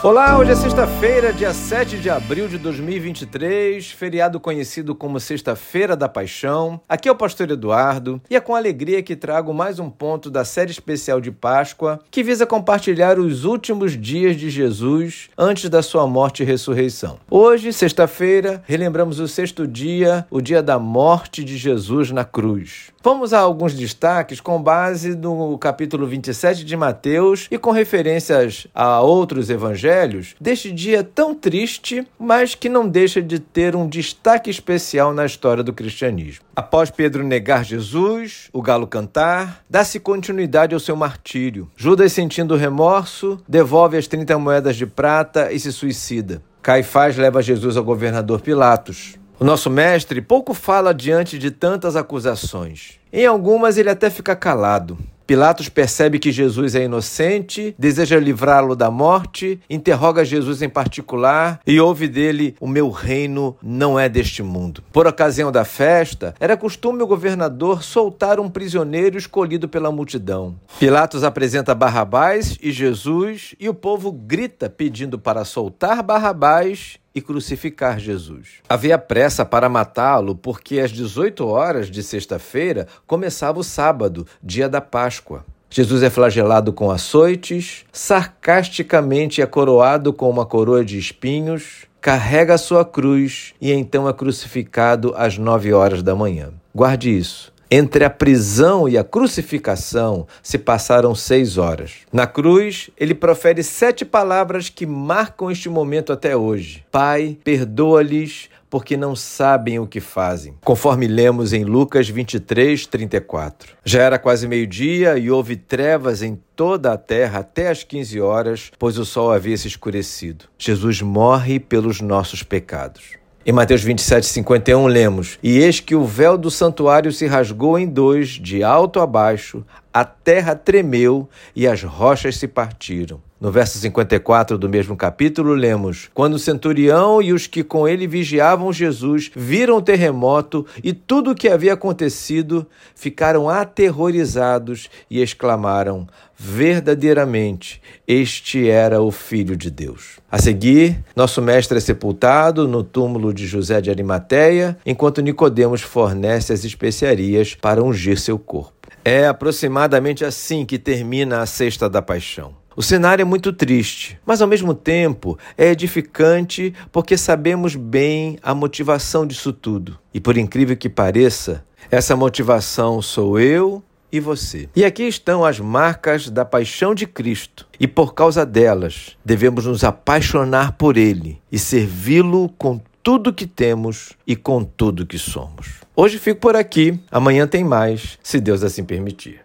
Olá, hoje é sexta-feira, dia 7 de abril de 2023, feriado conhecido como Sexta-feira da Paixão. Aqui é o pastor Eduardo e é com alegria que trago mais um ponto da série especial de Páscoa que visa compartilhar os últimos dias de Jesus antes da sua morte e ressurreição. Hoje, sexta-feira, relembramos o sexto dia, o dia da morte de Jesus na cruz. Vamos a alguns destaques com base no capítulo 27 de Mateus e com referências a outros evangelhos deste dia tão triste, mas que não deixa de ter um destaque especial na história do cristianismo. Após Pedro negar Jesus, o galo cantar, dá-se continuidade ao seu martírio. Judas, sentindo remorso, devolve as 30 moedas de prata e se suicida. Caifás leva Jesus ao governador Pilatos. O nosso mestre pouco fala diante de tantas acusações. Em algumas ele até fica calado. Pilatos percebe que Jesus é inocente, deseja livrá-lo da morte, interroga Jesus em particular e ouve dele: O meu reino não é deste mundo. Por ocasião da festa, era costume o governador soltar um prisioneiro escolhido pela multidão. Pilatos apresenta Barrabás e Jesus, e o povo grita pedindo para soltar Barrabás e crucificar Jesus. Havia pressa para matá-lo porque às 18 horas de sexta-feira começava o sábado, dia da Páscoa. Jesus é flagelado com açoites, sarcasticamente é coroado com uma coroa de espinhos, carrega a sua cruz e então é crucificado às nove horas da manhã. Guarde isso. Entre a prisão e a crucificação se passaram seis horas. Na cruz, ele profere sete palavras que marcam este momento até hoje: Pai, perdoa-lhes, porque não sabem o que fazem. Conforme lemos em Lucas 23, 34. Já era quase meio-dia e houve trevas em toda a terra até as 15 horas, pois o sol havia se escurecido. Jesus morre pelos nossos pecados. Em Mateus 27, 51, lemos: E eis que o véu do santuário se rasgou em dois, de alto a baixo, a terra tremeu e as rochas se partiram. No verso 54 do mesmo capítulo, lemos: Quando o centurião e os que com ele vigiavam Jesus viram o terremoto e tudo o que havia acontecido, ficaram aterrorizados e exclamaram: Verdadeiramente, este era o Filho de Deus. A seguir, nosso mestre é sepultado no túmulo de José de Arimateia, enquanto Nicodemos fornece as especiarias para ungir seu corpo. É aproximadamente assim que termina a Sexta da Paixão. O cenário é muito triste, mas ao mesmo tempo é edificante porque sabemos bem a motivação disso tudo. E por incrível que pareça, essa motivação sou eu e você. E aqui estão as marcas da paixão de Cristo. E por causa delas, devemos nos apaixonar por Ele e servi-lo com tudo que temos e com tudo que somos. Hoje fico por aqui, amanhã tem mais, se Deus assim permitir.